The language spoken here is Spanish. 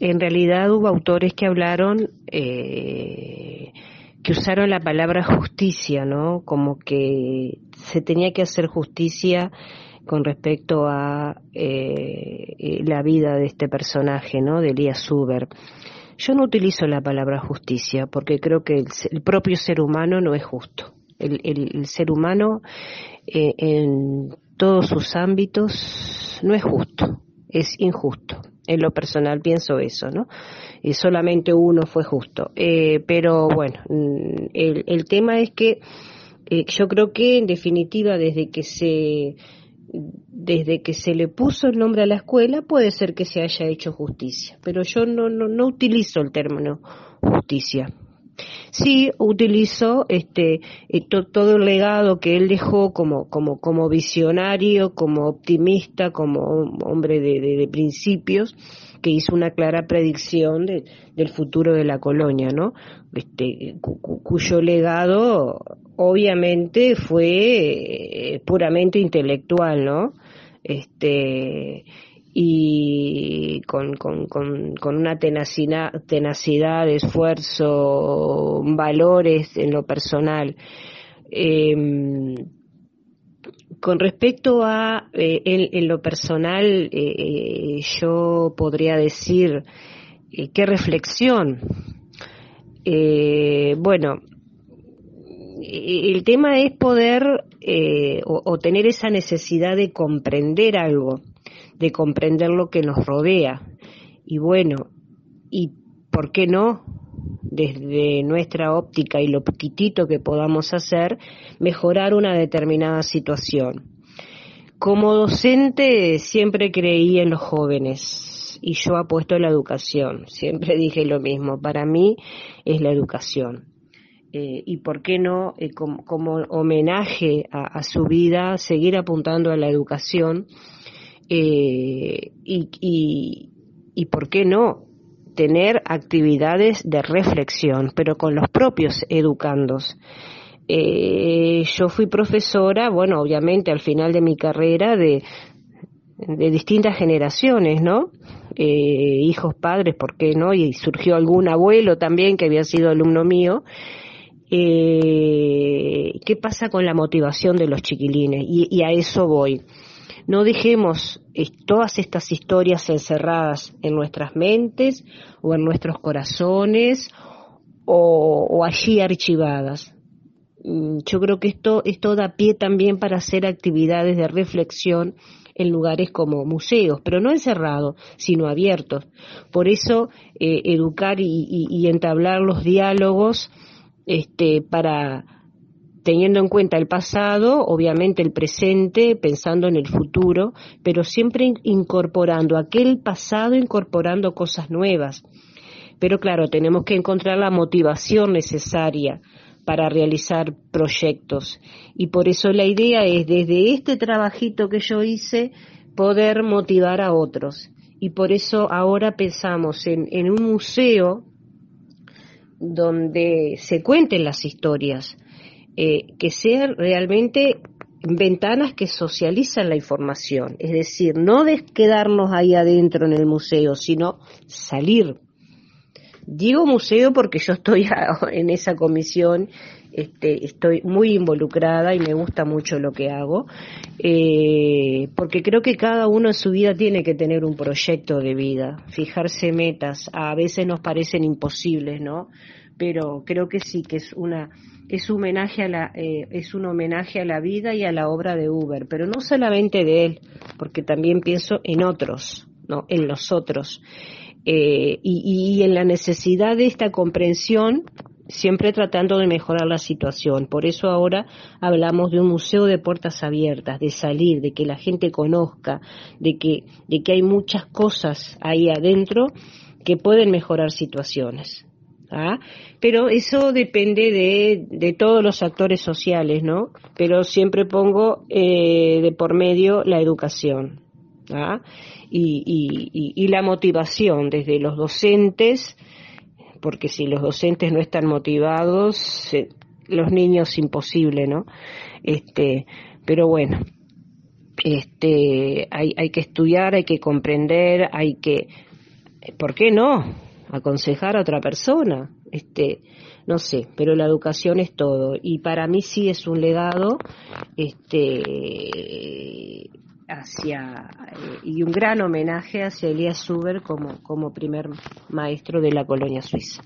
en realidad hubo autores que hablaron, eh, que usaron la palabra justicia, ¿no? Como que se tenía que hacer justicia con respecto a eh, la vida de este personaje, ¿no? De Elías Zuber. Yo no utilizo la palabra justicia porque creo que el, propio ser humano no es justo. El, ser humano eh, en todos sus ámbitos no es justo, es injusto. En lo personal pienso eso, ¿no? Y solamente uno fue justo. Eh, pero bueno, mm, el, el, tema es que eh, yo creo que en definitiva desde que se desde que se le puso el nombre a la escuela puede ser que se haya hecho justicia, pero yo no, no, no utilizo el término justicia. Sí utilizo este eh, todo el legado que él dejó como como como visionario, como optimista, como hombre de, de, principios que hizo una clara predicción de, del futuro de la colonia, ¿no? Este, cuyo legado obviamente fue eh, puramente intelectual, ¿no? Este, y con, con, con, con una tenacidad, tenacidad, esfuerzo, valores en lo personal. Eh, con respecto a eh, en, lo personal, eh, eh, yo podría decir qué reflexión. bueno, el tema es poder o, o, tener esa necesidad de comprender algo de comprender lo que nos rodea. Y bueno, ¿y por qué no? desde nuestra óptica y lo poquitito que podamos hacer, mejorar una determinada situación. Como docente siempre creí en los jóvenes y yo apuesto a la educación. Siempre dije lo mismo, para mí es la educación. Eh, y por qué no, eh, como, homenaje a, su vida, seguir apuntando a la educación eh, y, y, por qué no tener actividades de reflexión, pero con los propios educandos. Eh, yo fui profesora, bueno, obviamente al final de mi carrera de, de distintas generaciones, ¿no? Eh, hijos, padres, ¿por qué no? Y surgió algún abuelo también que había sido alumno mío. Eh, ¿Qué pasa con la motivación de los chiquilines? y a eso voy. No dejemos todas estas historias encerradas en nuestras mentes o en nuestros corazones o, allí archivadas. Mm, yo creo que esto, esto da pie también para hacer actividades de reflexión en lugares como museos, pero no encerrados, sino abiertos. Por eso, eh, educar y, entablar los diálogos este, para, teniendo en cuenta el pasado, obviamente el presente, pensando en el futuro, pero siempre incorporando aquel pasado, incorporando cosas nuevas. Pero claro, tenemos que encontrar la motivación necesaria para realizar proyectos. Y por eso la idea es, desde este trabajito que yo hice, poder motivar a otros. Y por eso ahora pensamos en, un museo donde se cuenten las historias, eh, que sean realmente ventanas que socializan la información, es decir, no de quedarnos ahí adentro en el museo, sino salir. Digo museo porque yo estoy en esa comisión, este, estoy muy involucrada y me gusta mucho lo que hago, eh, porque creo que cada uno en su vida tiene que tener un proyecto de vida, fijarse metas, a veces nos parecen imposibles, ¿no? Pero creo que sí, que es una es un homenaje a la eh, es un homenaje a la vida y a la obra de Uber, pero no solamente de él, porque también pienso en otros, no, en los otros eh, y, en la necesidad de esta comprensión siempre tratando de mejorar la situación. Por eso ahora hablamos de un museo de puertas abiertas, de salir, de que la gente conozca, de que, de que hay muchas cosas ahí adentro que pueden mejorar situaciones. ¿Ah? Pero eso depende de, de, todos los actores sociales, ¿no? Pero siempre pongo eh, de por medio la educación, ¿ah? y, y, la motivación desde los docentes, porque si los docentes no están motivados, los niños imposible, ¿no? Este, pero bueno, este, hay, hay que estudiar, hay que comprender, hay que ¿por qué no? Aconsejar a otra persona, este, no sé, pero la educación es todo y para mí sí es un legado, este, hacia eh, y un gran homenaje hacia Elías Suber como como primer maestro de la colonia suiza.